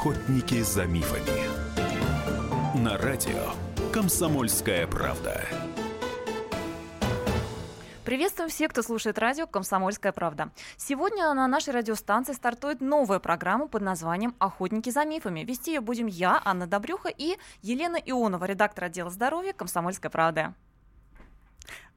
Охотники за мифами. На радио Комсомольская правда. Приветствуем всех, кто слушает радио «Комсомольская правда». Сегодня на нашей радиостанции стартует новая программа под названием «Охотники за мифами». Вести ее будем я, Анна Добрюха и Елена Ионова, редактор отдела здоровья «Комсомольская правда».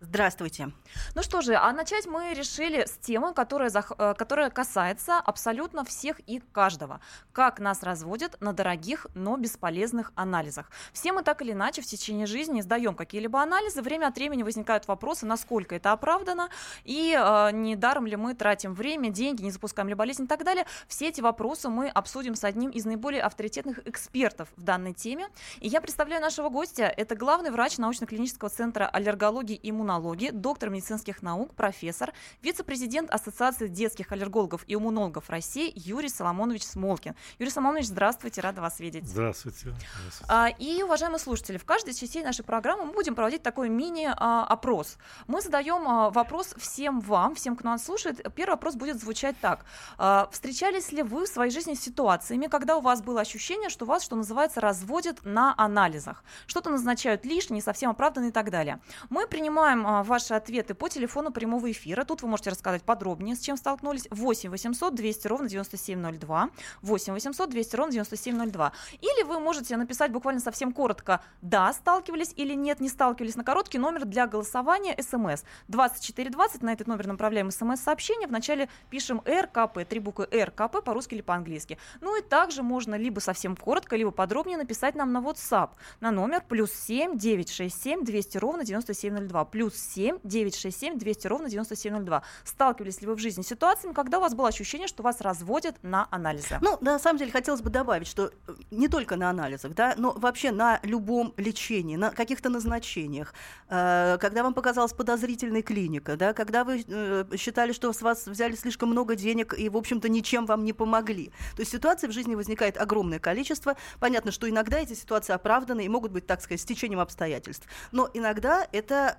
Здравствуйте. Ну что же, а начать мы решили с темы, которая, э, которая касается абсолютно всех и каждого. Как нас разводят на дорогих, но бесполезных анализах. Все мы так или иначе в течение жизни сдаем какие-либо анализы. Время от времени возникают вопросы, насколько это оправдано, и э, не даром ли мы тратим время, деньги, не запускаем ли болезнь и так далее. Все эти вопросы мы обсудим с одним из наиболее авторитетных экспертов в данной теме. И я представляю нашего гостя. Это главный врач научно-клинического центра аллергологии и иммунологии иммунологии, доктор медицинских наук, профессор, вице-президент Ассоциации детских аллергологов и иммунологов России Юрий Соломонович Смолкин. Юрий Соломонович, здравствуйте, рада вас видеть. Здравствуйте. здравствуйте. А, и, уважаемые слушатели, в каждой части нашей программы мы будем проводить такой мини-опрос. Мы задаем а, вопрос всем вам, всем, кто нас слушает. Первый вопрос будет звучать так. А, встречались ли вы в своей жизни с ситуациями, когда у вас было ощущение, что вас, что называется, разводят на анализах? Что-то назначают лишнее, не совсем оправданно и так далее. Мы принимаем а, ваши ответы по телефону прямого эфира. Тут вы можете рассказать подробнее, с чем столкнулись. 8 800 200 ровно 9702. 8 800 200 ровно 9702. Или вы можете написать буквально совсем коротко «Да, сталкивались» или «Нет, не сталкивались» на короткий номер для голосования смс. 2420 на этот номер направляем смс-сообщение. Вначале пишем РКП, три буквы РКП по-русски или по-английски. Ну и также можно либо совсем коротко, либо подробнее написать нам на WhatsApp на номер плюс 7 967 200 ровно 9702. Плюс плюс 7 967 200 ровно 9702. Сталкивались ли вы в жизни с ситуациями, когда у вас было ощущение, что вас разводят на анализы? Ну, на самом деле, хотелось бы добавить, что э, не только на анализах, да, но вообще на любом лечении, на каких-то назначениях, э, когда вам показалась подозрительная клиника, да, когда вы э, считали, что с вас взяли слишком много денег и, в общем-то, ничем вам не помогли. То есть ситуаций в жизни возникает огромное количество. Понятно, что иногда эти ситуации оправданы и могут быть, так сказать, с течением обстоятельств. Но иногда это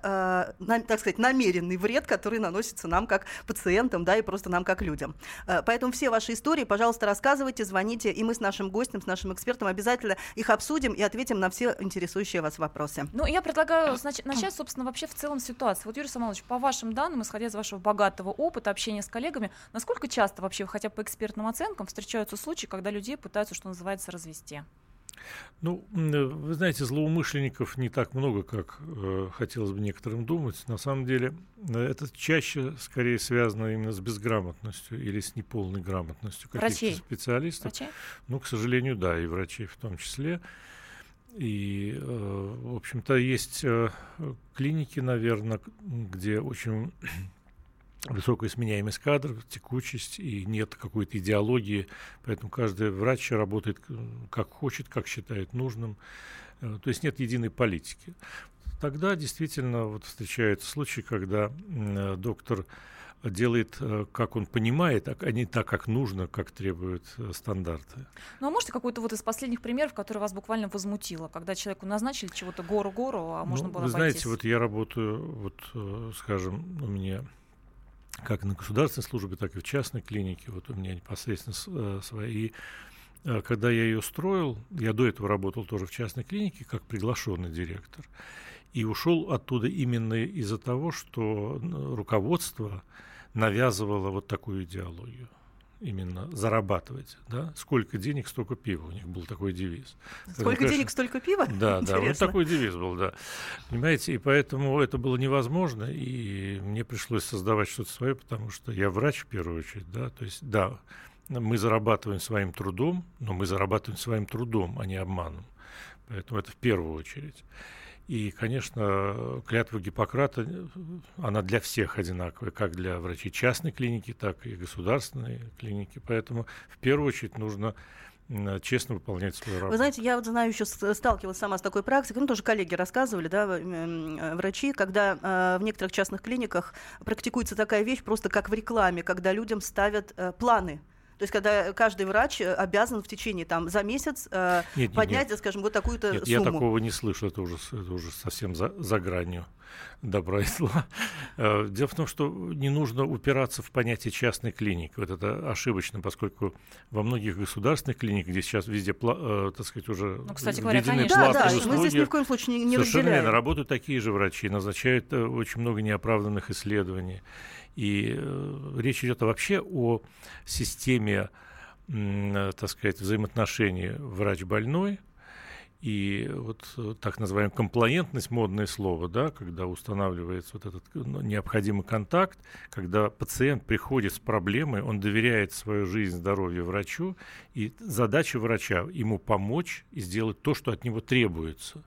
на, так сказать, намеренный вред, который наносится нам как пациентам, да, и просто нам как людям. Э, поэтому все ваши истории, пожалуйста, рассказывайте, звоните, и мы с нашим гостем, с нашим экспертом обязательно их обсудим и ответим на все интересующие вас вопросы. Ну, я предлагаю начать, собственно, вообще в целом ситуации. Вот, Юрий Самойлович, по вашим данным, исходя из вашего богатого опыта общения с коллегами, насколько часто вообще, хотя по экспертным оценкам, встречаются случаи, когда людей пытаются, что называется, развести? Ну, э, вы знаете, злоумышленников не так много, как э, хотелось бы некоторым думать. На самом деле, э, это чаще, скорее, связано именно с безграмотностью или с неполной грамотностью каких-то специалистов. Врачей? Ну, к сожалению, да, и врачей в том числе. И, э, в общем-то, есть э, клиники, наверное, где очень высокая сменяемость кадров, текучесть и нет какой-то идеологии, поэтому каждый врач работает как хочет, как считает нужным, э, то есть нет единой политики. Тогда действительно вот встречаются случаи, когда э, доктор делает, э, как он понимает, а не так, как нужно, как требуют стандарты. Ну а можете какой-то вот из последних примеров, который вас буквально возмутило, когда человеку назначили чего-то гору-гору, а можно ну, было Вы обойтись? знаете, вот я работаю, вот, скажем, у меня как на государственной службе, так и в частной клинике. Вот у меня непосредственно э, свои. Э, когда я ее строил, я до этого работал тоже в частной клинике как приглашенный директор. И ушел оттуда именно из-за того, что руководство навязывало вот такую идеологию именно зарабатывать, да, сколько денег, столько пива, у них был такой девиз. Сколько Поэтому, денег, столько пива? Да, Интересно. да, вот такой девиз был, да. Понимаете, и поэтому это было невозможно, и мне пришлось создавать что-то свое, потому что я врач в первую очередь, да, то есть, да, мы зарабатываем своим трудом, но мы зарабатываем своим трудом, а не обманом. Поэтому это в первую очередь. И, конечно, клятва Гиппократа, она для всех одинаковая, как для врачей частной клиники, так и государственной клиники. Поэтому в первую очередь нужно честно выполнять свою работу. Вы знаете, я вот знаю, еще сталкивалась сама с такой практикой, ну, тоже коллеги рассказывали, да, э, врачи, когда э, в некоторых частных клиниках практикуется такая вещь, просто как в рекламе, когда людям ставят э, планы то есть, когда каждый врач э, обязан в течение там за месяц э, нет, поднять, нет. скажем, вот такую-то нет, сумму. Я такого не слышу, это уже, это уже совсем за, за гранью. добра и зла. Э, дело в том, что не нужно упираться в понятие частной клиники. Вот это ошибочно, поскольку во многих государственных клиниках, где сейчас везде, э, так сказать, уже ну, кстати говоря, введены платные да, да, услуги, мы здесь ни в коем случае не, не совершенно разделяем. верно, работают такие же врачи, назначают очень много неоправданных исследований. И э, речь идет вообще о системе, так сказать, взаимоотношений врач-больной, и вот э, так называемая комплаентность, модное слово, да, когда устанавливается вот этот ну, необходимый контакт, когда пациент приходит с проблемой, он доверяет свою жизнь, здоровье врачу, и задача врача ему помочь и сделать то, что от него требуется.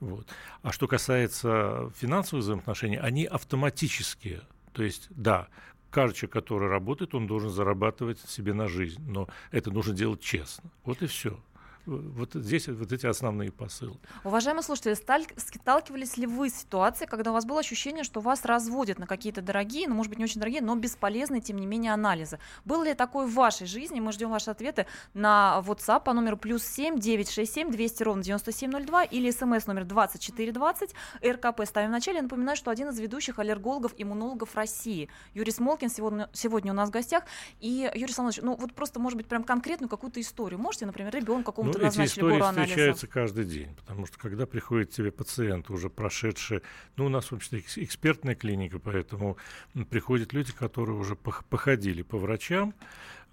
Вот. А что касается финансовых взаимоотношений, они автоматические. То есть, да, человек, который работает, он должен зарабатывать себе на жизнь, но это нужно делать честно. Вот и все. Вот здесь вот эти основные посылы. Уважаемые слушатели, сталкивались ли вы с ситуацией, когда у вас было ощущение, что вас разводят на какие-то дорогие, ну, может быть, не очень дорогие, но бесполезные, тем не менее, анализы? Было ли такое в вашей жизни? Мы ждем ваши ответы на WhatsApp по номеру плюс 7 967 200 ровно 9702 или смс номер 2420. РКП ставим в начале. Напоминаю, что один из ведущих аллергологов, иммунологов России, Юрий Смолкин, сегодня, сегодня у нас в гостях. И, Юрий Салонович, ну вот просто, может быть, прям конкретную какую-то историю можете, например, ребенку какому-то ну, эти истории встречаются каждый день, потому что когда приходит тебе пациент, уже прошедший, ну, у нас, в общем-то, экспертная клиника, поэтому приходят люди, которые уже походили по врачам,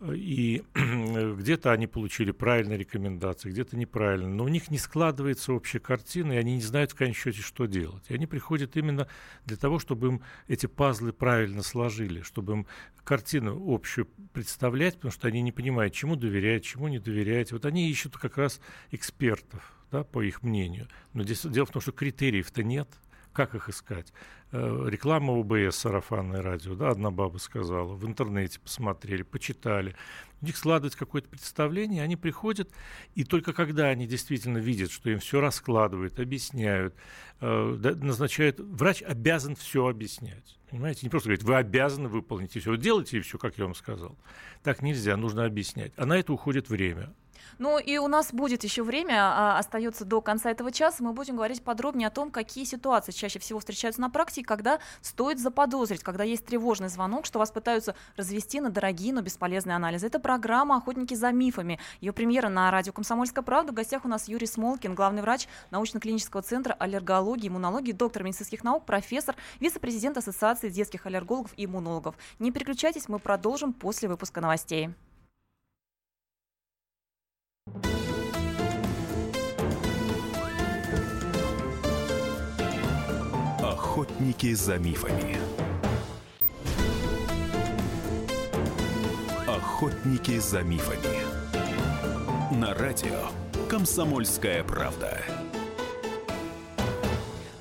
и где-то они получили правильные рекомендации, где-то неправильно, но у них не складывается общая картина, и они не знают в конечном счете, что делать. И они приходят именно для того, чтобы им эти пазлы правильно сложили, чтобы им картину общую представлять, потому что они не понимают, чему доверять, чему не доверять. Вот они ищут как раз экспертов, да, по их мнению. Но здесь дело в том, что критериев-то нет. Как их искать? Э, реклама УБС, сарафанное радио, да, одна баба сказала, в интернете посмотрели, почитали. У них складывается какое-то представление, они приходят, и только когда они действительно видят, что им все раскладывают, объясняют, э, назначают, врач обязан все объяснять. Понимаете, не просто говорит, вы обязаны выполнить и все, делайте и все, как я вам сказал. Так нельзя, нужно объяснять. А на это уходит время. Ну и у нас будет еще время, а, остается до конца этого часа. Мы будем говорить подробнее о том, какие ситуации чаще всего встречаются на практике, когда стоит заподозрить, когда есть тревожный звонок, что вас пытаются развести на дорогие, но бесполезные анализы. Это программа «Охотники за мифами». Ее премьера на радио «Комсомольская правда». В гостях у нас Юрий Смолкин, главный врач научно-клинического центра аллергологии, иммунологии, доктор медицинских наук, профессор, вице-президент Ассоциации детских аллергологов и иммунологов. Не переключайтесь, мы продолжим после выпуска новостей. Охотники за мифами. Охотники за мифами. На радио Комсомольская правда.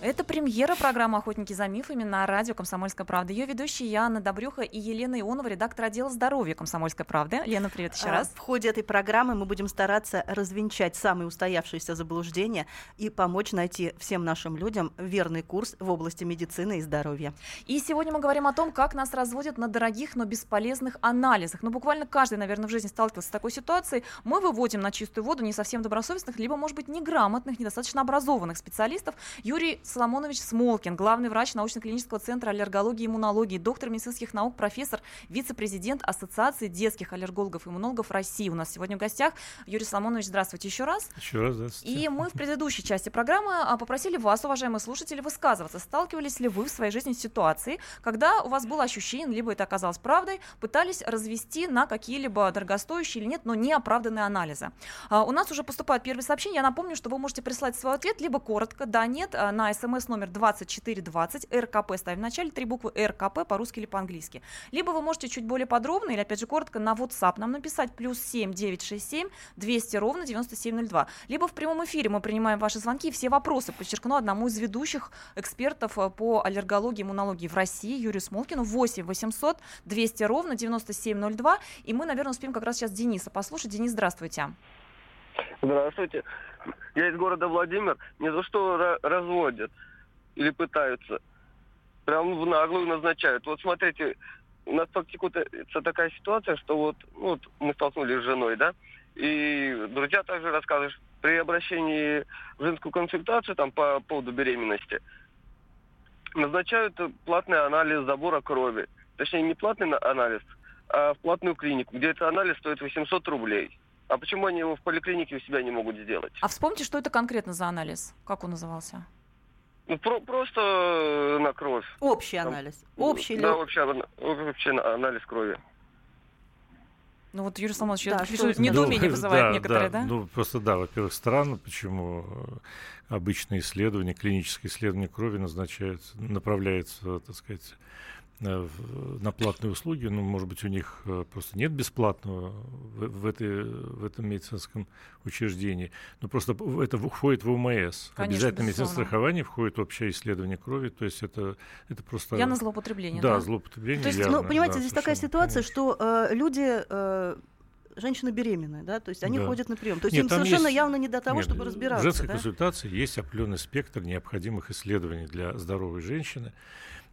Это премьера программы «Охотники за мифами» на радио «Комсомольская правда». Ее ведущие я, Анна Добрюха и Елена Ионова, редактор отдела здоровья «Комсомольской правды». Лена, привет еще а, раз. В ходе этой программы мы будем стараться развенчать самые устоявшиеся заблуждения и помочь найти всем нашим людям верный курс в области медицины и здоровья. И сегодня мы говорим о том, как нас разводят на дорогих, но бесполезных анализах. Ну, буквально каждый, наверное, в жизни сталкивался с такой ситуацией. Мы выводим на чистую воду не совсем добросовестных, либо, может быть, неграмотных, недостаточно образованных специалистов. Юрий Соломонович Смолкин, главный врач научно-клинического центра аллергологии и иммунологии, доктор медицинских наук, профессор, вице-президент Ассоциации детских аллергологов и иммунологов России. У нас сегодня в гостях. Юрий Соломонович, здравствуйте еще раз. Еще раз здравствуйте. И мы в предыдущей части программы а, попросили вас, уважаемые слушатели, высказываться. Сталкивались ли вы в своей жизни с ситуацией, когда у вас было ощущение, либо это оказалось правдой, пытались развести на какие-либо дорогостоящие или нет, но неоправданные анализы. А, у нас уже поступают первые сообщения. Я напомню, что вы можете прислать свой ответ либо коротко, да, нет, а, на смс номер 2420, РКП ставим в начале, три буквы РКП по-русски или по-английски. Либо вы можете чуть более подробно или, опять же, коротко на WhatsApp нам написать плюс 7 967 200 ровно 9702. Либо в прямом эфире мы принимаем ваши звонки и все вопросы, подчеркну, одному из ведущих экспертов э, по аллергологии и иммунологии в России, Юрию Смолкину, 8 800 200 ровно 9702. И мы, наверное, успеем как раз сейчас Дениса послушать. Денис, здравствуйте. Здравствуйте. Я из города Владимир. Не за что разводят или пытаются. Прям в наглую назначают. Вот смотрите, у нас практикуется такая ситуация, что вот, ну, вот мы столкнулись с женой, да, и друзья также рассказывают, при обращении в женскую консультацию там по поводу беременности, назначают платный анализ забора крови. Точнее, не платный анализ, а в платную клинику, где этот анализ стоит 800 рублей. А почему они его в поликлинике у себя не могут сделать? А вспомните, что это конкретно за анализ? Как он назывался? Ну, про- просто э, на кровь. Общий Там- анализ. Общий Да, ли? общий, общий на- анализ крови. Ну вот Юрий Соломонович, Да, что недоумение Ну, вызывает да, некоторые, да? Ну, просто да, во-первых, странно, почему э, обычные исследования, клинические исследования крови назначаются, направляются, так сказать, на платные услуги. Ну, может быть, у них э, просто нет бесплатного в, в этой, в этом медицинском учреждении. Но просто в- это входит в ОМС. Конечно, Обязательно медицинское страхование входит в общее исследование крови. То есть это, это просто... Я на злоупотребление, да, да? злоупотребление То есть, явное, Ну, понимаете, да, здесь такая ситуация, конечно. что э, люди, э, женщины беременные, да, то есть они Да. ходят на прием. То есть Нет, им совершенно есть- явно не до того, Нет, чтобы В разбираться. женской да? консультации есть определенный спектр необходимых исследований для здоровой женщины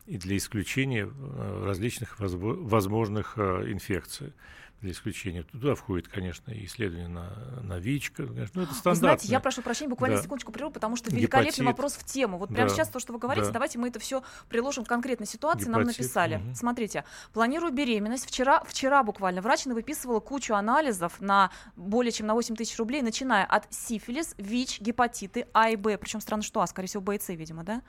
и для исключения э, различных возможных э, инфекций. Для исключения. Туда входит, конечно, и исследование на, на ВИЧ. Конечно. Ну, это Вы стандартно. знаете, я прошу прощения, буквально Да. секундочку прерву, потому что великолепный Гепатит. вопрос в тему. Вот прямо Да. сейчас то, что вы говорите, Да. давайте мы это все приложим к конкретной ситуации. Нам Гепатит, написали. мгм. Смотрите, планирую беременность. Вчера, вчера буквально врач выписывала кучу анализов на более чем на 8 тысяч рублей, начиная от сифилис, ВИЧ, гепатиты А и Б. Причем странно, что А, скорее всего, Б и С, видимо, да?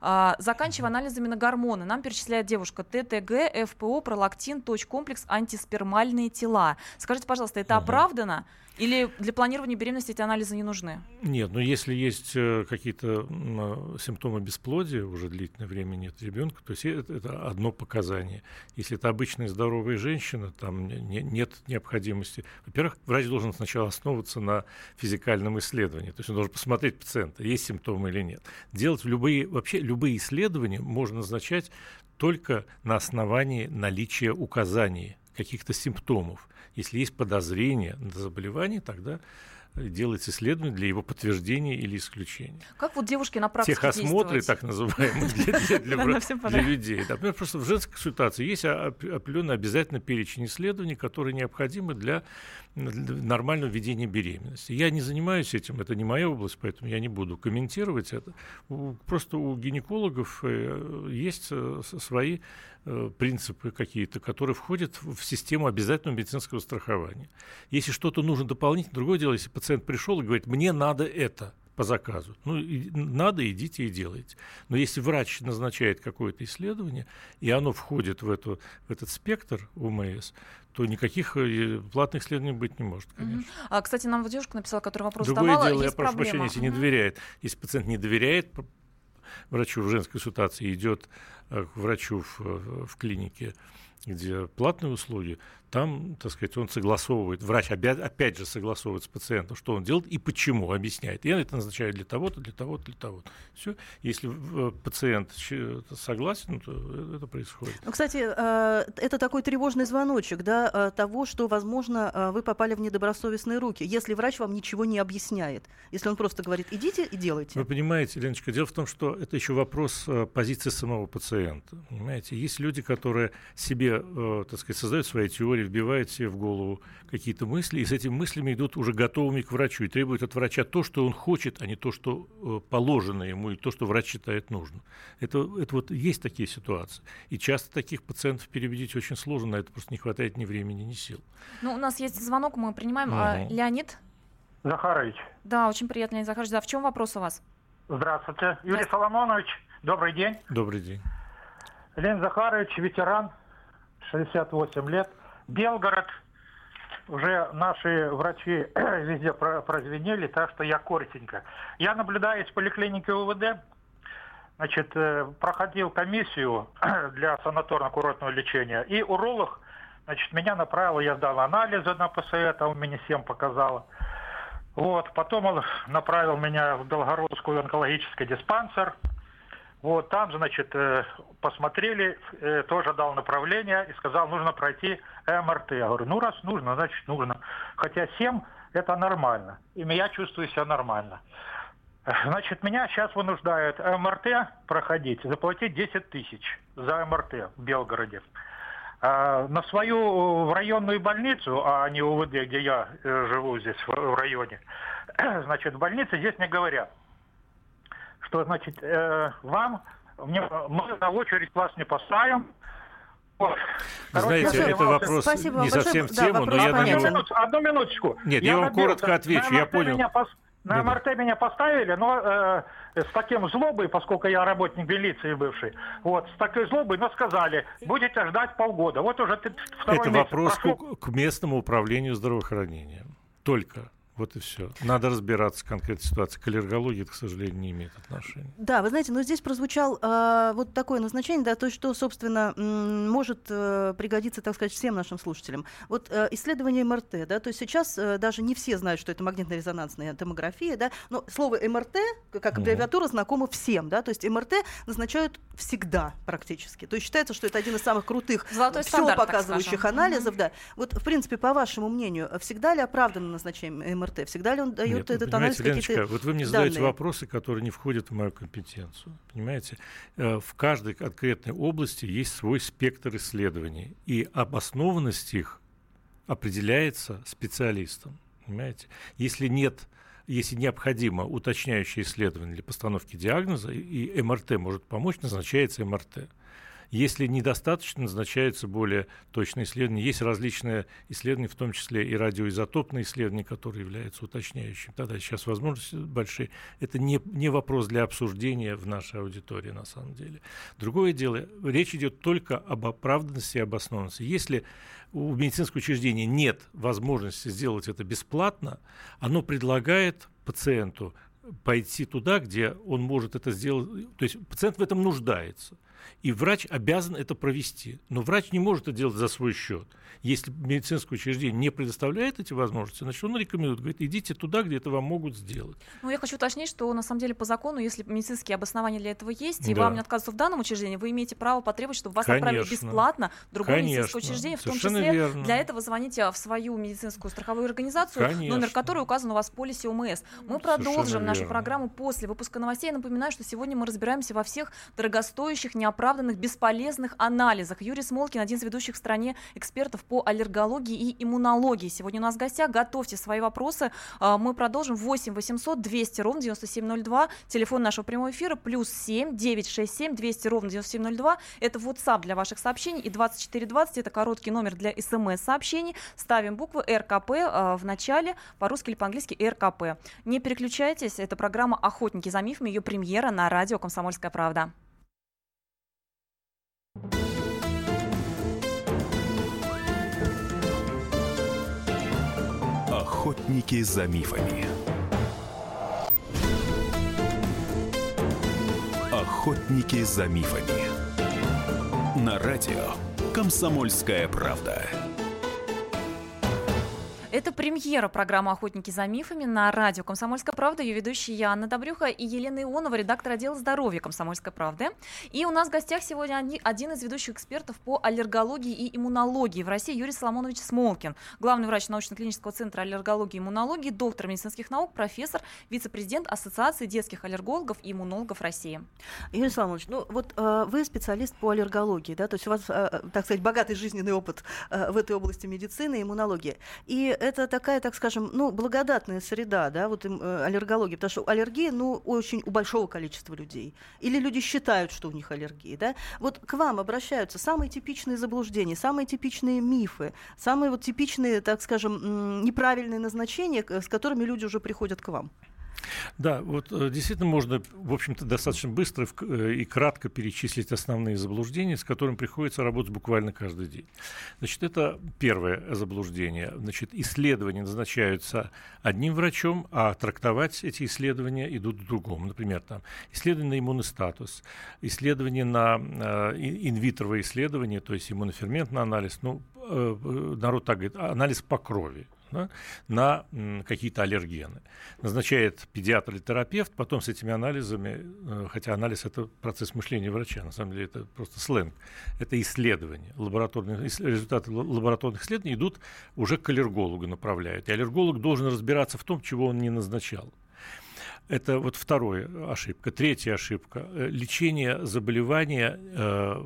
А, заканчивая анализами на гормоны. Нам перечисляет девушка ТТГ, ФПО, пролактин, точкомплекс, антиспермальные тела. Скажите, пожалуйста, это Ага. оправдано? Или для планирования беременности эти анализы не нужны? Нет, но если есть э, какие-то э, симптомы бесплодия, уже длительное время нет ребенка, то есть это, это одно показание. Если это обычная здоровая женщина, там не- не- нет необходимости. Во-первых, врач должен сначала основываться на физикальном исследовании, то есть он должен посмотреть пациента, есть симптомы или нет. Делать любые, вообще любые исследования можно назначать только на основании наличия указаний каких-то симптомов. Если есть подозрение на заболевание, тогда э, делается исследование для его подтверждения или исключения. Как вот девушки на практике Техосмотры, действовать? так называемые, для, для- людей. Например, просто в женской консультации есть оп- определенный обязательно перечень исследований, которые необходимы для, нормального ведения беременности. Я не занимаюсь этим, это не моя область, поэтому я не буду комментировать это. Просто у гинекологов э, есть э, свои принципы какие-то, которые входят в систему обязательного медицинского страхования. Если что-то нужно дополнительно, другое дело, если пациент пришел и говорит, мне надо это по заказу. Ну, и надо, идите и делайте. Но если врач назначает какое-то исследование, и оно входит в, эту, в этот спектр УМС, то никаких э, платных исследований быть не может, конечно. А, кстати, нам вот девушка написала, которая вопрос Другое задавала, дело, я есть прошу проблема. прощения, если не доверяет. Если пациент не доверяет врачу в женской консультации, идет э, к врачу в, э, в клинике, где платные услуги, там, так сказать, он согласовывает, врач обя- опять же согласовывает с пациентом, что он делает и почему, объясняет. Я это назначаю для того-то, для того-то, для того-то. Все. Если э, пациент щ- согласен, то э, это происходит. Ну, кстати, э, это такой тревожный звоночек, да, э, того, что, возможно, э, вы попали в недобросовестные руки, если врач вам ничего не объясняет, если он просто говорит, идите и делайте. Вы понимаете, Леночка, дело в том, что это еще вопрос э, позиции самого пациента. Понимаете, есть люди, которые себе, э, так сказать, создают свои теории, вбивают себе в голову какие-то мысли, и с этими мыслями идут уже готовыми к врачу и требуют от врача то, что он хочет, а не то, что э, положено ему, и то, что врач считает нужным. Это, это вот есть такие ситуации. И часто таких пациентов переубедить очень сложно, на это просто не хватает ни времени, ни сил. Ну, у нас есть звонок, мы принимаем. А, Мгм. Леонид? Захарович, Да, очень приятно, Леонид Захарович. Да, в чем вопрос у вас? здравствуйте. Юрий Здравствуйте. Соломонович, добрый день. Добрый день. Леонид Захарович, ветеран, 68 лет. Белгород. Уже наши врачи везде про- прозвенели, так что я коротенько. Я наблюдаю из поликлиники УВД. Значит, э, проходил комиссию для санаторно-курортного лечения. И уролог, значит, меня направил, я сдал анализы на ПСЭ, там меня 7 показало. Вот, потом он направил меня в Белгородскую онкологический диспансер. Вот, там, значит, э, посмотрели, э, тоже дал направление и сказал, нужно пройти МРТ. Я говорю, ну, раз нужно, значит, нужно. Хотя 7 это нормально. И я чувствую себя нормально. Э, Значит, меня сейчас вынуждают МРТ проходить, заплатить 10 тысяч за МРТ в Белгороде. А на свою в районную больницу, а не УВД, где я э, живу здесь в районе, значит, в больнице здесь мне говорят, что, значит, э, вам Мне, мы на очередь вас не поставим. Вот. Знаете, Короче, это вопрос Спасибо не совсем в тему, да, но я на него... Минут, одну минуточку. Нет, я, я вам коротко отвечу, я понял. Меня пос... На МРТ да. меня поставили, но э, с таким злобой, поскольку я работник милиции бывший, вот, с такой злобой, но сказали, будете ждать полгода. Вот уже второй Это вопрос к, к местному управлению здравоохранением. Только. Вот и все. Надо разбираться в конкретной ситуации. К аллергологии это, к сожалению, не имеет отношения. Да, вы знаете, но здесь прозвучал э, вот такое назначение, да, то, что, собственно, м- может э, пригодиться, так сказать, всем нашим слушателям. Вот э, исследование МРТ, да, то есть сейчас э, даже не все знают, что это магнитно-резонансная томография, да, но слово МРТ, как аббревиатура, угу. знакомо всем, да, то есть МРТ назначают всегда практически. То есть считается, что это один из самых крутых Золотой все показывающих анализов, угу. да. Вот, в принципе, по вашему мнению, всегда ли оправданно назначение МРТ? МРТ? Всегда ли он дает Нет, этот ну, анализ какие-то вот вы мне данные? задаете вопросы, которые не входят в мою компетенцию. Понимаете? Э, в каждой конкретной области есть свой спектр исследований, и обоснованность их определяется специалистом. Понимаете? Если нет если необходимо уточняющее исследование для постановки диагноза, и МРТ может помочь, назначается МРТ. Если недостаточно, назначается более точное исследование. Есть различные исследования, в том числе и радиоизотопные исследования, которые являются уточняющими. Тогда сейчас возможности большие. Это не, не вопрос для обсуждения в нашей аудитории на самом деле. Другое дело, речь идет только об оправданности и обоснованности. Если у медицинского учреждения нет возможности сделать это бесплатно, оно предлагает пациенту пойти туда, где он может это сделать. То есть пациент в этом нуждается. И врач обязан это провести. Но врач не может это делать за свой счет. Если медицинское учреждение не предоставляет эти возможности, значит, он рекомендует, говорит, идите туда, где это вам могут сделать. Ну, я хочу уточнить, что на самом деле по закону, если медицинские обоснования для этого есть, и да. вам не отказывают в данном учреждении, вы имеете право потребовать, чтобы вас Конечно. отправили бесплатно в другое Конечно. медицинское учреждение, в том числе верно. для этого звоните в свою медицинскую страховую организацию, Конечно. номер которой указан у вас в полисе ОМС. Мы продолжим нашу программу после выпуска новостей. Я напоминаю, что сегодня мы разбираемся во всех дорогостоящих, неоправданных, бесполезных анализах. Юрий Смолкин, один из ведущих в стране экспертов по аллергологии и иммунологии. Сегодня у нас в гостях. Готовьте свои вопросы. А, мы продолжим 8 800 200 ровно 9702. Телефон нашего прямого эфира плюс 7 967 200 ровно 9702. Это WhatsApp для ваших сообщений. И 2420 это короткий номер для смс-сообщений. Ставим буквы РКП а, в начале, по-русски или по-английски РКП. Не переключайтесь. Это программа «Охотники за мифами». Ее премьера на радио «Комсомольская правда». Охотники за мифами. Охотники за мифами. На радио Комсомольская правда. Это премьера программы «Охотники за мифами» на радио «Комсомольская правда». Ее ведущие я, Анна Добрюха и Елена Ионова, редактор отдела здоровья «Комсомольской правды». И у нас в гостях сегодня один из ведущих экспертов по аллергологии и иммунологии в России Юрий Соломонович Смолкин, главный врач научно-клинического центра аллергологии и иммунологии, доктор медицинских наук, профессор, вице-президент Ассоциации детских аллергологов и иммунологов России. Юрий Соломонович, ну вот э, вы специалист по аллергологии, да, то есть у вас, э, так сказать, богатый жизненный опыт э, в этой области медицины и иммунологии. И это такая, так скажем, ну, благодатная среда, да, вот э, аллергология, потому что аллергия, ну, очень у большого количества людей. Или люди считают, что у них аллергия, да. Вот к вам обращаются самые типичные заблуждения, самые типичные мифы, самые вот типичные, так скажем, неправильные назначения, с которыми люди уже приходят к вам. Да, вот э, действительно можно, в общем-то, достаточно быстро э, и кратко перечислить основные заблуждения, с которыми приходится работать буквально каждый день. Значит, это первое заблуждение. Значит, исследования назначаются одним врачом, а трактовать эти исследования идут другому. Например, там исследование на иммунный статус, исследование на э, инвитровое исследование, то есть иммуноферментный анализ. Ну, народ так говорит, анализ по крови да, на какие-то аллергены. Назначает педиатр или терапевт, потом с этими анализами, э, хотя анализ – это процесс мышления врача, на самом деле это просто сленг, это исследования, лабораторные, результаты лабораторных исследований идут уже к аллергологу направляют. И аллерголог должен разбираться в том, чего он не назначал. Это вот вторая ошибка. Третья ошибка. Э, лечение заболевания э,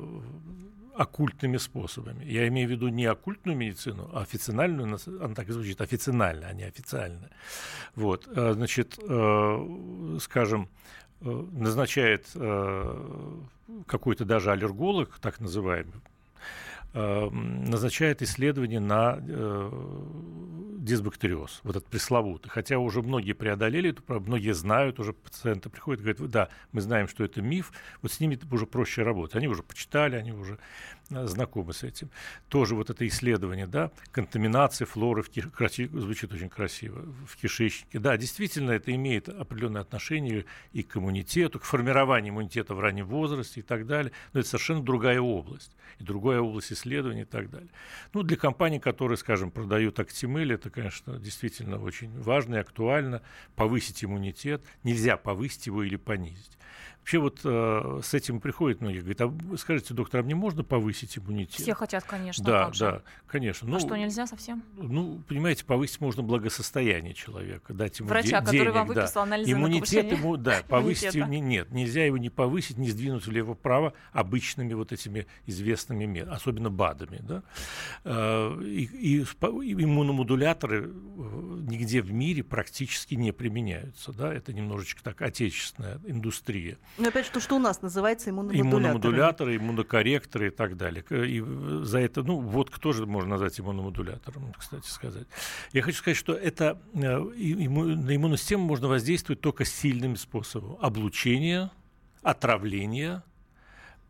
оккультными способами. Я имею в виду не оккультную медицину, а официальную, она так и звучит, официально, а не официально. Вот, э, значит, э, скажем, э, назначает какой-то даже аллерголог, так называемый, назначает исследование на э, дисбактериоз, вот этот пресловутый. Хотя уже многие преодолели эту проблему, многие знают, уже пациенты приходят и говорят, да, мы знаем, что это миф, вот с ними уже проще работать. Они уже почитали, они уже знакомы с этим. Тоже вот это исследование, да, контаминация флоры в киш... звучит очень красиво, в кишечнике. Да, действительно, это имеет определенное отношение и к иммунитету, к формированию иммунитета в раннем возрасте и так далее. Но это совершенно другая область, и другая область исследований и так далее. Ну, для компаний, которые, скажем, продают Актимель, это, конечно, действительно очень важно и актуально. Повысить иммунитет. Нельзя повысить его или понизить. Вообще вот э, с этим приходят многие, говорят, а скажите, доктор, а мне можно повысить иммунитет? Все хотят, конечно. Да, да, конечно. А ну, что, нельзя совсем? Ну, понимаете, повысить можно благосостояние человека, дать ему Врача, де- который денег, вам выписал да. анализы Иммунитет ему, да, повысить не- нет, нельзя его не повысить, не сдвинуть влево-вправо обычными вот этими известными методами, особенно БАДами, да. Э, И, и иммуномодуляторы э, нигде в мире практически не применяются, да, это немножечко так отечественная индустрия. Ну, опять же, то, что у нас называется иммуномодуляторами. Иммуномодуляторы, иммунокорректоры и так далее. И за это, ну, водку тоже можно назвать иммуномодулятором, кстати сказать. Я хочу сказать, что это э, на иммунную систему можно воздействовать только сильным способом. Облучение, отравление,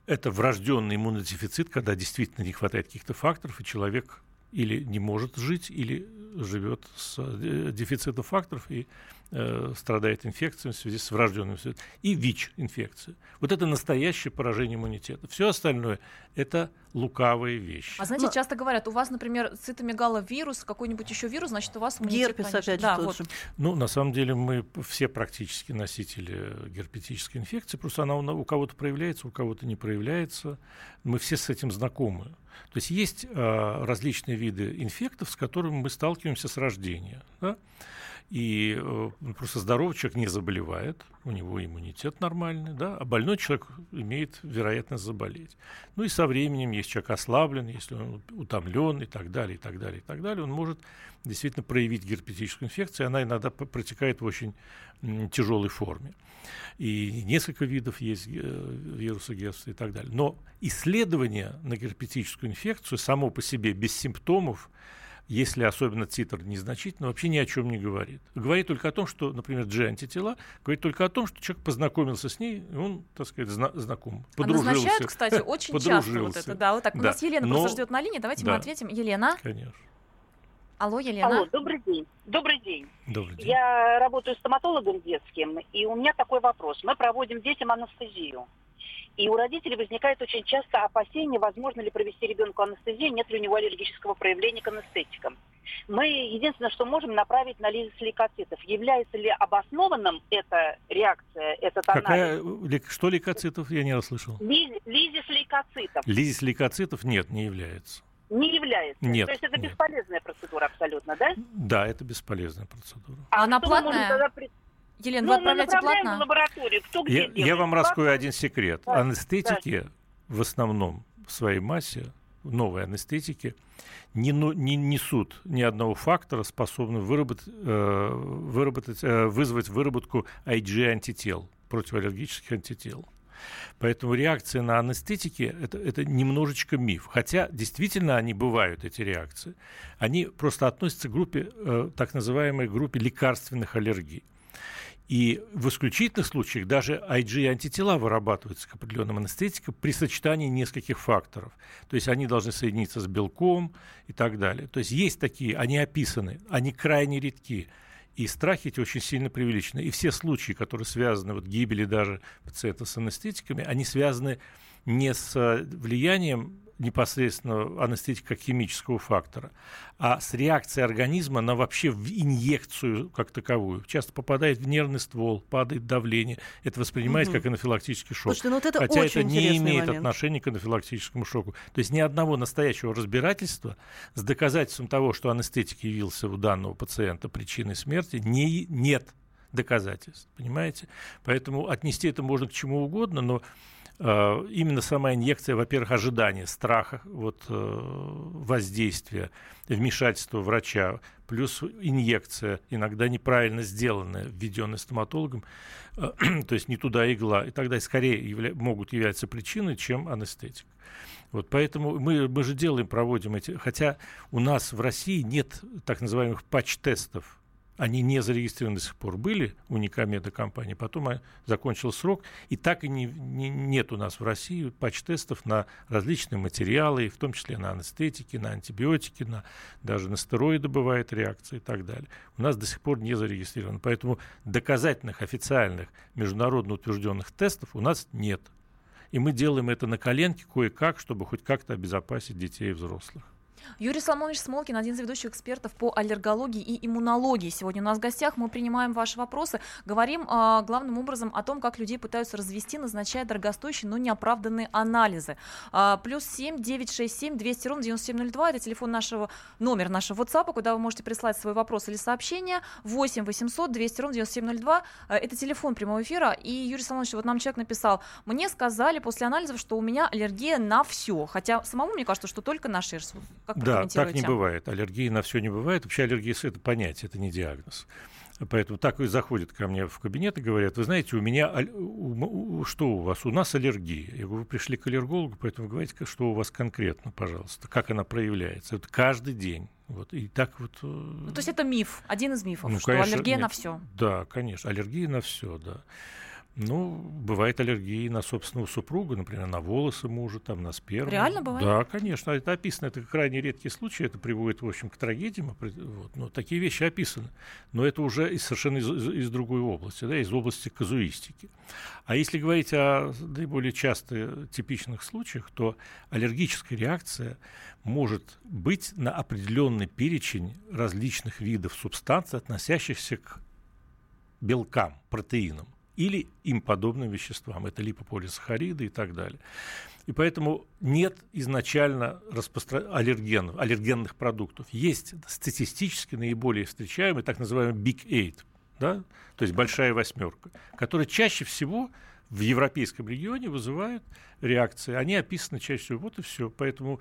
это врожденный иммунодефицит, когда действительно не хватает каких-то факторов, и человек или не может жить, или живет с э, дефицитом факторов и э, страдает инфекцией в связи с врожденным. И ВИЧ-инфекция. Вот это настоящее поражение иммунитета. Все остальное – это лукавые вещи. А знаете, Ну- часто говорят, у вас, например, цитомегаловирус, какой-нибудь еще вирус, значит, у вас иммунитет, Герпес, конечно. опять да, вот. же. Ну, на самом деле, мы все практически носители герпетической инфекции, просто она у, кого-то проявляется, у кого-то не проявляется. Мы все с этим знакомы. То есть есть а, различные виды инфектов, с которыми мы сталкиваемся с рождения. да. И э, просто здоровый человек не заболевает, у него иммунитет нормальный, да, а больной человек имеет вероятность заболеть. Ну и со временем, если человек ослаблен, если он утомлен и так далее, и так далее, и так далее, он может действительно проявить герпетическую инфекцию, и она иногда протекает в очень м, тяжелой форме. И несколько видов есть э, вируса Герпеса и так далее. Но исследование на герпетическую инфекцию само по себе без симптомов если особенно титр незначительный, вообще ни о чем не говорит. Говорит только о том, что, например, G-антитела, говорит только о том, что человек познакомился с ней, и он, так сказать, зна- знаком, А подружился. назначают, кстати, очень часто вот Подружился. это. Да, вот так. У Да. нас Елена Но- просто ждет на линии. Давайте мы да. ответим. Елена. Конечно. Алло, Елена. Алло, добрый день. Добрый день. Добрый день. Я работаю стоматологом детским, и у меня такой вопрос. Мы проводим детям анестезию. И у родителей возникает очень часто опасение, возможно ли провести ребенку анестезию, нет ли у него аллергического проявления к анестетикам. Мы единственное, что можем направить на лизис лейкоцитов. Является ли обоснованным эта реакция, этот Какая, анализ? лейк- что лейкоцитов? Я не расслышал. Ли- Лизис лейкоцитов Лизис лейкоцитов нет, не является. не является. Нет, То есть это нет. бесполезная процедура абсолютно, да? Да, это бесполезная процедура. А она что мы можем платная? тогда Елена, Ну, вы мы отправляете направляем в платно? лабораторию. Кто где Я, я делает? вам Платно? раскрою один секрет. Да, Анестетики в основном в своей массе, новые анестетики, не, ну- не несут ни одного фактора, способного выработать, э, выработать, э, вызвать выработку IG-антител, противоаллергических антител. Поэтому реакция на анестетики это, это немножечко миф. Хотя действительно они бывают, эти реакции. Они просто относятся к группе, э, так называемой группе лекарственных аллергий. И в исключительных случаях даже IG-антитела вырабатываются к определенным анестетикам при сочетании нескольких факторов. То есть они должны соединиться с белком и так далее. То есть есть такие, они описаны, они крайне редки. И страхи эти очень сильно преувеличены. И все случаи, которые связаны, вот гибели даже пациентов с анестетиками, они связаны не с э, влиянием непосредственно анестетика как химического фактора, а с реакцией организма на вообще в инъекцию как таковую. Часто попадает в нервный ствол, падает давление. Это воспринимается Мгм. как анафилактический шок. Слушайте, ну вот это Хотя это не имеет момент. отношения к анафилактическому шоку. То есть ни одного настоящего разбирательства с доказательством того, что анестетик явился у данного пациента причиной смерти, не, нет доказательств. Понимаете? Поэтому отнести это можно к чему угодно, но именно сама инъекция, во-первых, ожидание, страха, вот, э, воздействия, вмешательства врача, плюс инъекция, иногда неправильно сделанная, введенная стоматологом, э, то есть не туда игла, и тогда скорее явля- могут являться причиной, чем анестетик. Вот поэтому мы, мы же делаем, проводим эти... Хотя у нас в России нет так называемых патч-тестов. Они не зарегистрированы до сих пор. Были у Никомеда компании, потом а, закончил срок. И так и не, не, нет у нас в России патч-тестов на различные материалы, в том числе на анестетики, на антибиотики, на, даже на стероиды бывает реакция и так далее. У нас до сих пор не зарегистрировано. Поэтому доказательных, официальных, международно утвержденных тестов у нас нет. И мы делаем это на коленке кое-как, чтобы хоть как-то обезопасить детей и взрослых. Юрий Соломонович Смолкин, один из ведущих экспертов по аллергологии и иммунологии. Сегодня у нас в гостях мы принимаем ваши вопросы. Говорим э, главным образом о том, как людей пытаются развести, назначая дорогостоящие, но неоправданные анализы. Э, плюс 7 967 200 ровно 9702. Это телефон нашего, номер нашего WhatsApp, куда вы можете прислать свой вопрос или сообщение. 8 800 200 ровно 9702. Э, это телефон прямого эфира. И Юрий Соломонович, вот нам человек написал, мне сказали после анализов, что у меня аллергия на все. Хотя самому мне кажется, что только на шерсть. Как да, так не бывает. Аллергии на все не бывает. Вообще аллергия – это понятие, это не диагноз. Поэтому так и заходят ко мне в кабинет и говорят, вы знаете, у меня, у, у, что у вас? У нас аллергия. Я говорю, вы пришли к аллергологу, поэтому говорите, что у вас конкретно, пожалуйста, как она проявляется. Это каждый день. Вот, и так вот... Э, ну, то есть это миф, один из мифов, ну, что конечно, аллергия нет, на все. Да, конечно, аллергия на все, да. Ну, бывает аллергии на собственного супруга, например, на волосы мужа, там, на сперму. Реально бывает? Да, конечно, это описано. Это крайне редкие случаи, это приводит, в общем, к трагедиям. Вот. Но такие вещи описаны. Но это уже из, совершенно из, из другой области, да, из области казуистики. А если говорить о наиболее частых типичных случаях, то аллергическая реакция может быть на определенный перечень различных видов субстанций, относящихся к белкам, протеинам или им подобным веществам. Это липополисахариды и так далее. И поэтому нет изначально распростра... аллергенов, аллергенных продуктов. Есть статистически наиболее встречаемый так называемый Big Eight, да? то есть большая восьмерка, которая чаще всего в европейском регионе вызывают реакции. Они описаны чаще всего. Вот и все. Поэтому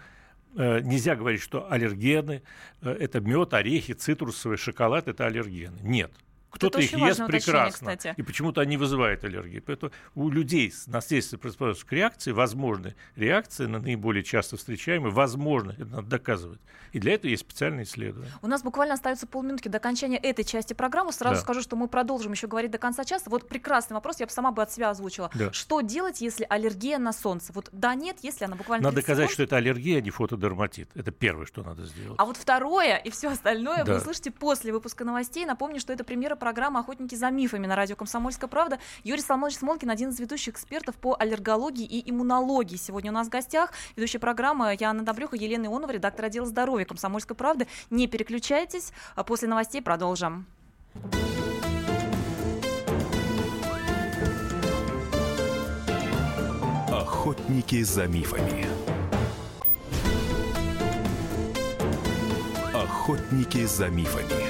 э, нельзя говорить, что аллергены э, это мед, орехи, цитрусовый шоколад это аллергены. Нет. Кто-то их ест прекрасно, кстати. и почему-то они вызывают аллергии. Поэтому у людей с наследственной предрасположенностью к реакции возможны реакции на наиболее часто встречаемые, возможно, это надо доказывать. И для этого есть специальные исследования. У нас буквально остается полминутки до окончания этой части программы. Сразу да. скажу, что мы продолжим еще говорить до конца часа. Вот прекрасный вопрос, я бы сама бы от себя озвучила. Да. Что делать, если аллергия на солнце? Вот да, нет, если она буквально... Надо доказать, секунд... что это аллергия, а не фотодерматит. Это первое, что надо сделать. А вот второе и все остальное да. вы услышите после выпуска новостей. Напомню, что это премьера программы «Охотники за мифами» на радио «Комсомольская правда». Юрий Соломонович Смолкин, один из ведущих экспертов по аллергологии и иммунологии. Сегодня у нас в гостях ведущая программы Яна Добрюха, Елена Ионова, редактор отдела здоровья «Комсомольской правды». Не переключайтесь, а после новостей продолжим. Охотники за мифами. Охотники за мифами.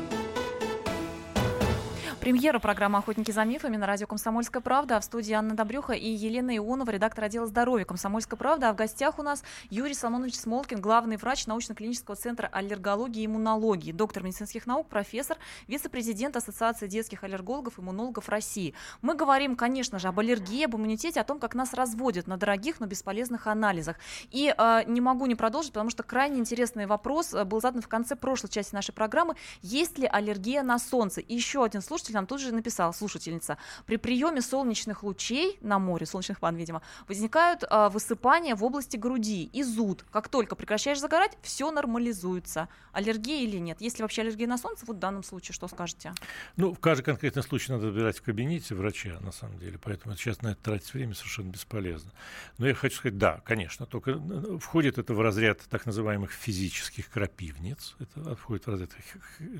Премьера программы «Охотники за мифами» на радио «Комсомольская правда». А в студии Анна Добрюха и Елена Ионова, редактор отдела здоровья «Комсомольская правда». А в гостях у нас Юрий Соломонович Смолкин, главный врач научно-клинического центра аллергологии и иммунологии, доктор медицинских наук, профессор, вице-президент Ассоциации детских аллергологов и иммунологов России. Мы говорим, конечно же, об аллергии, об иммунитете, о том, как нас разводят на дорогих, но бесполезных анализах. И э, не могу не продолжить, потому что крайне интересный вопрос э, был задан в конце прошлой части нашей программы. Есть ли аллергия на солнце? И еще один слушатель слушатель нам тут же написала, слушательница, при приеме солнечных лучей на море, солнечных ванн, видимо, возникают э, высыпания в области груди и зуд. Как только прекращаешь загорать, все нормализуется. Аллергия или нет? Если вообще аллергия на солнце, вот в данном случае что скажете? Ну, в каждый конкретный случай надо выбирать в кабинете врача, на самом деле, поэтому сейчас на это тратить время совершенно бесполезно. Но я хочу сказать, да, конечно, только э, входит это в разряд так называемых физических крапивниц, это входит в разряд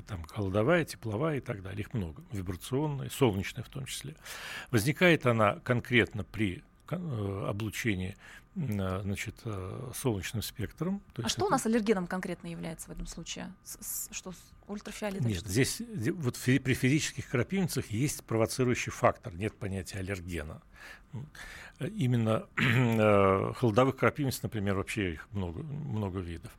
там, холодовая, тепловая и так далее, их много вибрационная, солнечная в том числе. Возникает она конкретно при э, облучении э, значит, э, солнечным спектром. То а что это... у нас аллергеном конкретно является в этом случае? С, с, что, ультрафиолет? Нет, что? здесь вот фи- при физических крапивницах есть провоцирующий фактор, нет понятия аллергена. Именно холодовых крапивниц, например, вообще их много, много видов.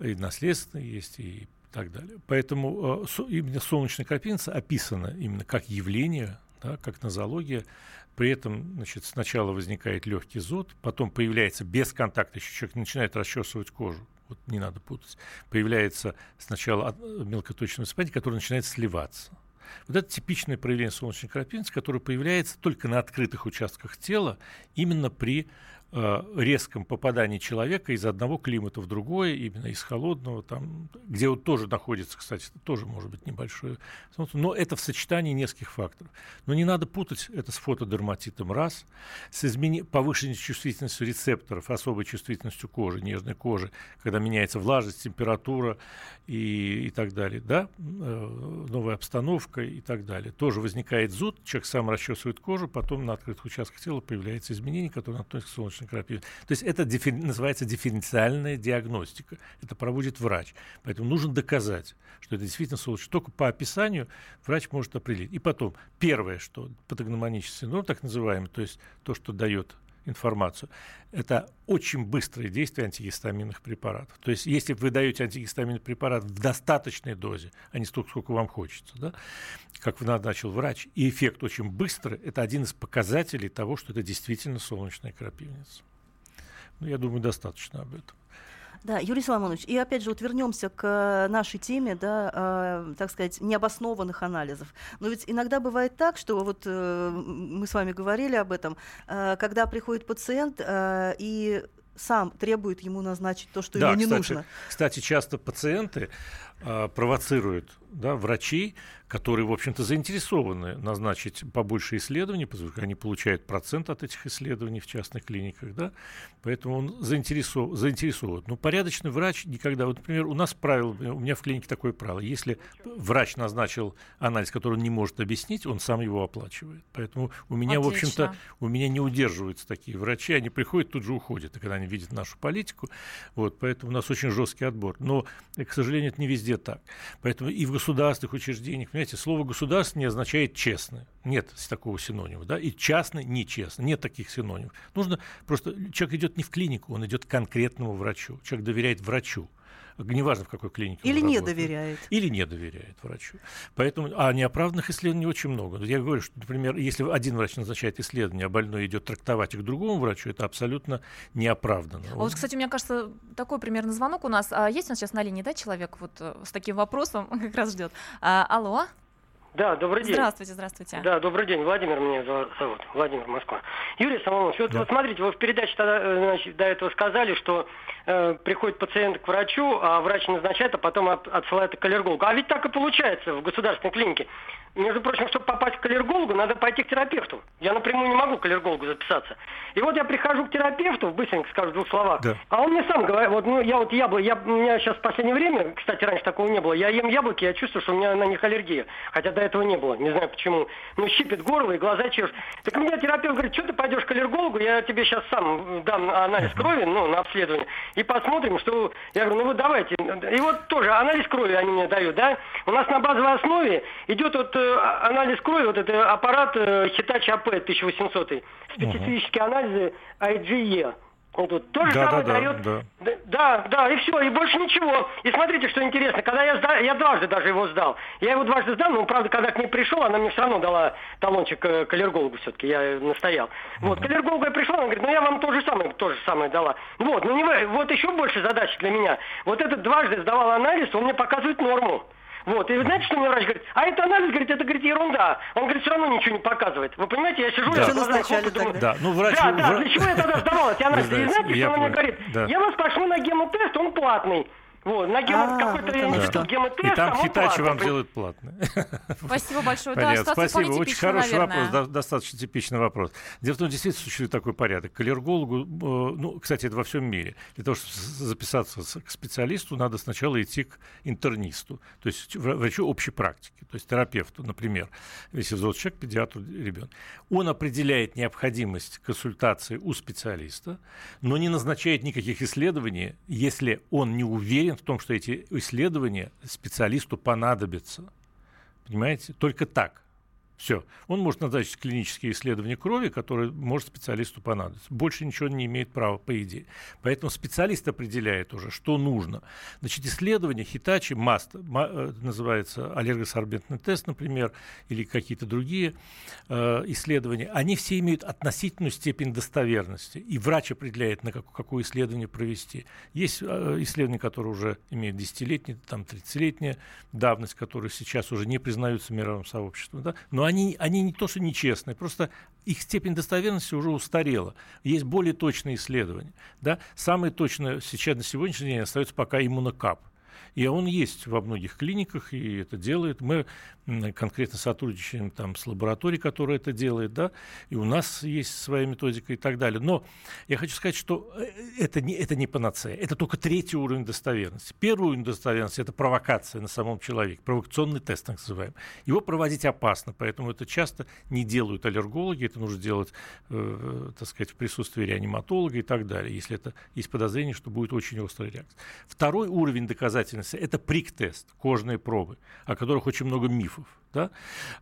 И наследственные есть, и так далее. Поэтому э, именно солнечная крапивница описана именно как явление, да, как нозология, при этом значит, сначала возникает легкий зуд, потом появляется без контакта, еще человек начинает расчесывать кожу, вот не надо путать, появляется сначала мелкоточное высыпание, которое начинает сливаться. Вот это типичное проявление солнечной крапивницы, которое появляется только на открытых участках тела, именно при Э, резком попадании человека из одного климата в другое, именно из холодного, там, где он тоже находится, кстати, тоже может быть небольшое. Но это в сочетании нескольких факторов. Но не надо путать это с фотодерматитом раз, с измени... повышенной чувствительностью рецепторов, особой чувствительностью кожи, нежной кожи, когда меняется влажность, температура и, и так далее, да, э, новая обстановка и так далее. Тоже возникает зуд, человек сам расчесывает кожу, потом на открытых участках тела появляются изменения, которые относятся к солнечной крапиве. То есть это диффи- называется дифференциальная диагностика. Это проводит врач. Поэтому нужно доказать, что это действительно солнечный. Только по описанию врач может определить. И потом, первое, что патогномонический синдром, так называемый, то есть то, что дает информацию. Это очень быстрое действие антигистаминных препаратов. То есть, если вы даете антигистаминный препарат в достаточной дозе, а не столько, сколько вам хочется, да, как назначил врач, и эффект очень быстрый, это один из показателей того, что это действительно солнечная крапивница. Ну, я думаю, достаточно об этом. Да, Юрий Соломонович, и опять же вот вернемся к э, нашей теме, да, э, так сказать, необоснованных анализов. Но ведь иногда бывает так, что вот э, мы с вами говорили об этом, э, когда приходит пациент э, и сам требует ему назначить то, что да, ему не кстати, нужно. Кстати, часто пациенты э, провоцируют да, врачей которые, в общем-то, заинтересованы назначить побольше исследований, поскольку они получают процент от этих исследований в частных клиниках, да, поэтому он заинтересован. заинтересован. Но порядочный врач никогда, вот, например, у нас правило, у меня в клинике такое правило, если врач назначил анализ, который он не может объяснить, он сам его оплачивает. Поэтому у меня, Отлично. в общем-то, у меня не удерживаются такие врачи, они приходят, тут же уходят, когда они видят нашу политику, вот, поэтому у нас очень жесткий отбор. Но, к сожалению, это не везде так. Поэтому и в государственных учреждениях, Понимаете, слово государственный означает честный. Нет такого синонима. Да? И частный, нечестный. Нет таких синонимов. Нужно просто... Человек идет не в клинику, он идет к конкретному врачу. Человек доверяет врачу неважно в какой клинике. Или не работает. доверяет. Или не доверяет врачу. Поэтому, а неоправданных исследований очень много. Я говорю, что, например, если один врач назначает исследование, а больной идет трактовать их другому врачу, это абсолютно неоправданно. А вот, кстати, мне кажется, такой примерно звонок у нас. А есть у нас сейчас на линии, да, человек вот э, с таким вопросом как раз ждет. А, алло? Да, добрый день. Здравствуйте, здравствуйте. Да, добрый день. Владимир меня зовут. Владимир, Москва. Юрий Самойлович, вот, да. вот смотрите, вы в передаче тогда, э, значит, до этого сказали, что э, приходит пациент к врачу, а врач назначает, а потом от, отсылает к аллергологу. А ведь так и получается в государственной клинике. Между прочим, чтобы попасть к аллергологу, надо пойти к терапевту. Я напрямую не могу к аллергологу записаться. И вот я прихожу к терапевту, быстренько скажу в двух словах, да. а он мне сам говорит, вот ну, я вот яблоко, я, у меня сейчас в последнее время, кстати, раньше такого не было, я ем яблоки, я чувствую, что у меня на них аллергия. Хотя до этого не было, не знаю почему. Ну, щипит горло и глаза чешут. Так у меня терапевт говорит, что ты пойдешь к аллергологу, я тебе сейчас сам дам анализ крови, ну, на обследование, и посмотрим, что... Я говорю, ну вот давайте. И вот тоже анализ крови они мне дают, да? У нас на базовой основе идет вот э, анализ крови, вот это аппарат э, Hitachi AP 1800, специфические анализы IgE. Он тут тоже да, самое да, дает. Да. да, да, да, и все, и больше ничего. И смотрите, что интересно, когда я сдал, я дважды даже его сдал. Я его дважды сдал, но, правда, когда к ней пришел, она мне все равно дала талончик э, к аллергологу все-таки, я настоял. Вот, к аллергологу я пришел, она говорит, ну я вам то же самое, то же самое дала. Вот, ну не вы, вот еще больше задача для меня. Вот этот дважды сдавал анализ, он мне показывает норму. Вот, и вы знаете, что мне врач говорит? А это анализ, говорит, это, говорит, ерунда. Он, говорит, все равно ничего не показывает. Вы понимаете, я сижу, да. я глаза хлопаю, думаю... Да, ну врач... Да, да, для чего я тогда сдавалась? И, она, и знаете, что она мне говорит? Я вас пошлю на гемотест, он платный. Вот, на гемо... А, какой-то вот институт что. гемотеста, И там хитачи вам делают платно. Спасибо большое. Да, Понятно. Спасибо. Очень хороший наверное. вопрос, да, достаточно типичный вопрос. Дело в том, действительно существует такой порядок. К аллергологу, э, ну, кстати, это во всем мире. Для того, чтобы записаться к специалисту, надо сначала идти к интернисту, то есть вра- врачу общей практики, то есть терапевту, например, если взрослый человек, педиатру, ребенок. Он определяет необходимость консультации у специалиста, но не назначает никаких исследований, если он не уверен в том, что эти исследования специалисту понадобятся. Понимаете? Только так. Все. Он может назначить клинические исследования крови, которые может специалисту понадобиться. Больше ничего не имеет права, по идее. Поэтому специалист определяет уже, что нужно. Значит, исследования Хитачи, МАСТ, ма- э, называется аллергосорбентный тест, например, или какие-то другие э, исследования, они все имеют относительную степень достоверности. И врач определяет, на как- какое исследование провести. Есть э, исследования, которые уже имеют десятилетние, там, 30-летняя давность, которые сейчас уже не признаются мировым сообществом. Да? Но они, они не то, что нечестные, просто их степень достоверности уже устарела. Есть более точные исследования. Да? Самое точное сейчас на сегодняшний день остается пока иммунокап. И он есть во многих клиниках, и это делает. Мы конкретно сотрудничаем там с лабораторией, которая это делает, да, и у нас есть своя методика и так далее. Но я хочу сказать, что э, это не, это не панацея, это только третий уровень достоверности. Первый уровень достоверности – это провокация на самом человеке, провокационный тест, так называемый. Его проводить опасно, поэтому это часто не делают аллергологи, это нужно делать, э, так сказать, в присутствии реаниматолога и так далее, если это есть подозрение, что будет очень острая реакция. Второй уровень доказательности – это прик-тест, кожные пробы, о которых очень много мифов. Да?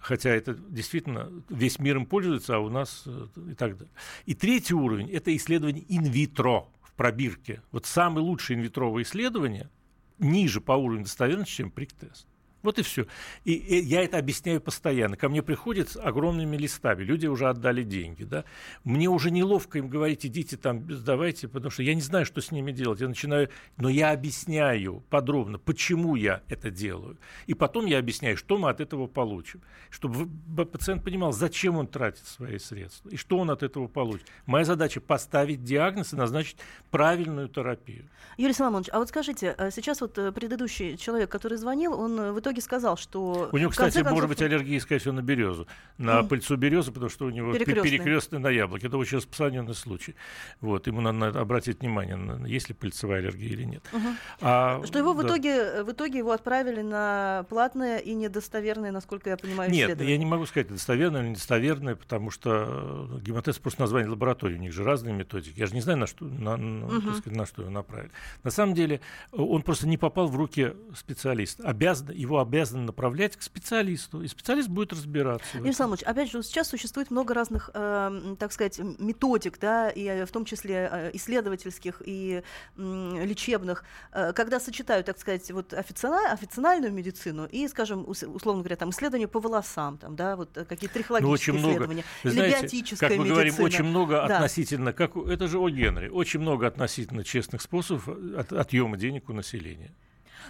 Хотя это действительно весь мир им пользуется, а у нас э, и так далее. И третий уровень – это исследование инвитро в пробирке. Вот самые лучшие инвитровые исследования ниже по уровню достоверности, чем прик-тест. Вот и все. И, и я это объясняю постоянно. Ко мне приходят с огромными листами. Люди уже отдали деньги. Да? Мне уже неловко им говорить, идите там, сдавайте, потому что я не знаю, что с ними делать. Я начинаю, но я объясняю подробно, почему я это делаю. И потом я объясняю, что мы от этого получим. Чтобы пациент понимал, зачем он тратит свои средства и что он от этого получит. Моя задача поставить диагноз и назначить правильную терапию. Юрий Соломонович, а вот скажите, э, сейчас вот э, предыдущий человек, который звонил, он э, в итоге сказал, что... У него, в кстати, может концов, быть аллергия, скорее всего, на березу, на Мгм. пыльцу березы, потому что у него перекрестный на яблоке. Это очень распространенный случай. Вот, ему надо обратить внимание, на- есть ли пыльцевая аллергия или нет. Мгм. А, Что его в, да. итоге, э, в итоге его отправили на платное и недостоверное, насколько я понимаю, Нет, я не могу сказать, достоверное или недостоверное, потому что э, гемотест просто название лаборатории, у них же разные методики. Я же не знаю, на что, на, так сказать, на что его направили. На самом деле э, он просто не попал в руки специалиста. Обязан, его обязаны направлять к специалисту, и специалист будет разбираться. этом. Соломович, опять же, сейчас существует много разных, э, так сказать, методик, да, и э, в том числе э, исследовательских и м, лечебных, э, когда сочетают, так сказать, вот официально, официальную медицину и, скажем, ус- условно говоря, там исследования по волосам, там, да, вот э, какие-то Ну, трихологические много. исследования, или знаете, биотическая как мы говорим, медицина. очень много Да. относительно, как это же о Генри, очень много относительно честных способов от, отъема денег у населения.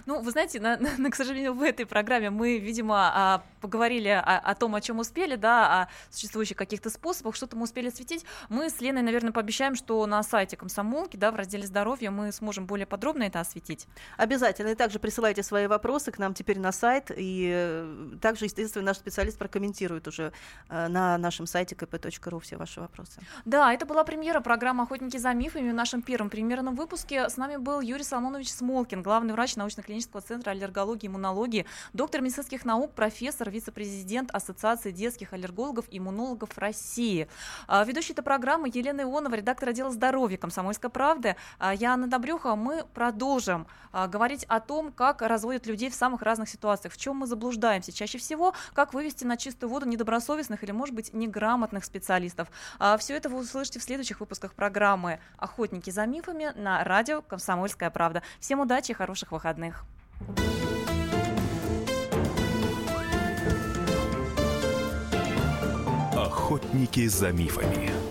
Ну, вы знаете, на, на- на- к сожалению, в этой программе мы, видимо, а, поговорили о, о том, о чем успели, да, о существующих каких-то способах, что-то мы успели осветить. Мы с Леной, наверное, пообещаем, что на сайте комсомолки, да, в разделе здоровья мы сможем более подробно это осветить. Обязательно. И также присылайте свои вопросы к нам теперь на сайт. И э, также, естественно, наш специалист прокомментирует уже э, на нашем сайте kp.ru все ваши вопросы. Да, это была премьера программы «Охотники за мифами». В нашем первом премьерном выпуске с нами был Юрий Соломонович Смолкин, главный врач научно-клинического центра аллергологии и иммунологии, доктор медицинских наук, профессор, вице-президент Ассоциации детских аллергологов и иммунологов России. А, Ведущая этой программы Елена Ионова, редактор отдела здоровья «Комсомольской правды». А, Я Анна Добрюха. Мы продолжим а, говорить о том, как разводят людей в самых разных ситуациях, в чем мы заблуждаемся чаще всего, как вывести на чистую воду недобросовестных или, может быть, неграмотных специалистов. Все это вы услышите в следующих выпусках программы «Охотники за мифами» на радио «Комсомольская правда». Всем удачи и хороших выходных. Охотники за мифами.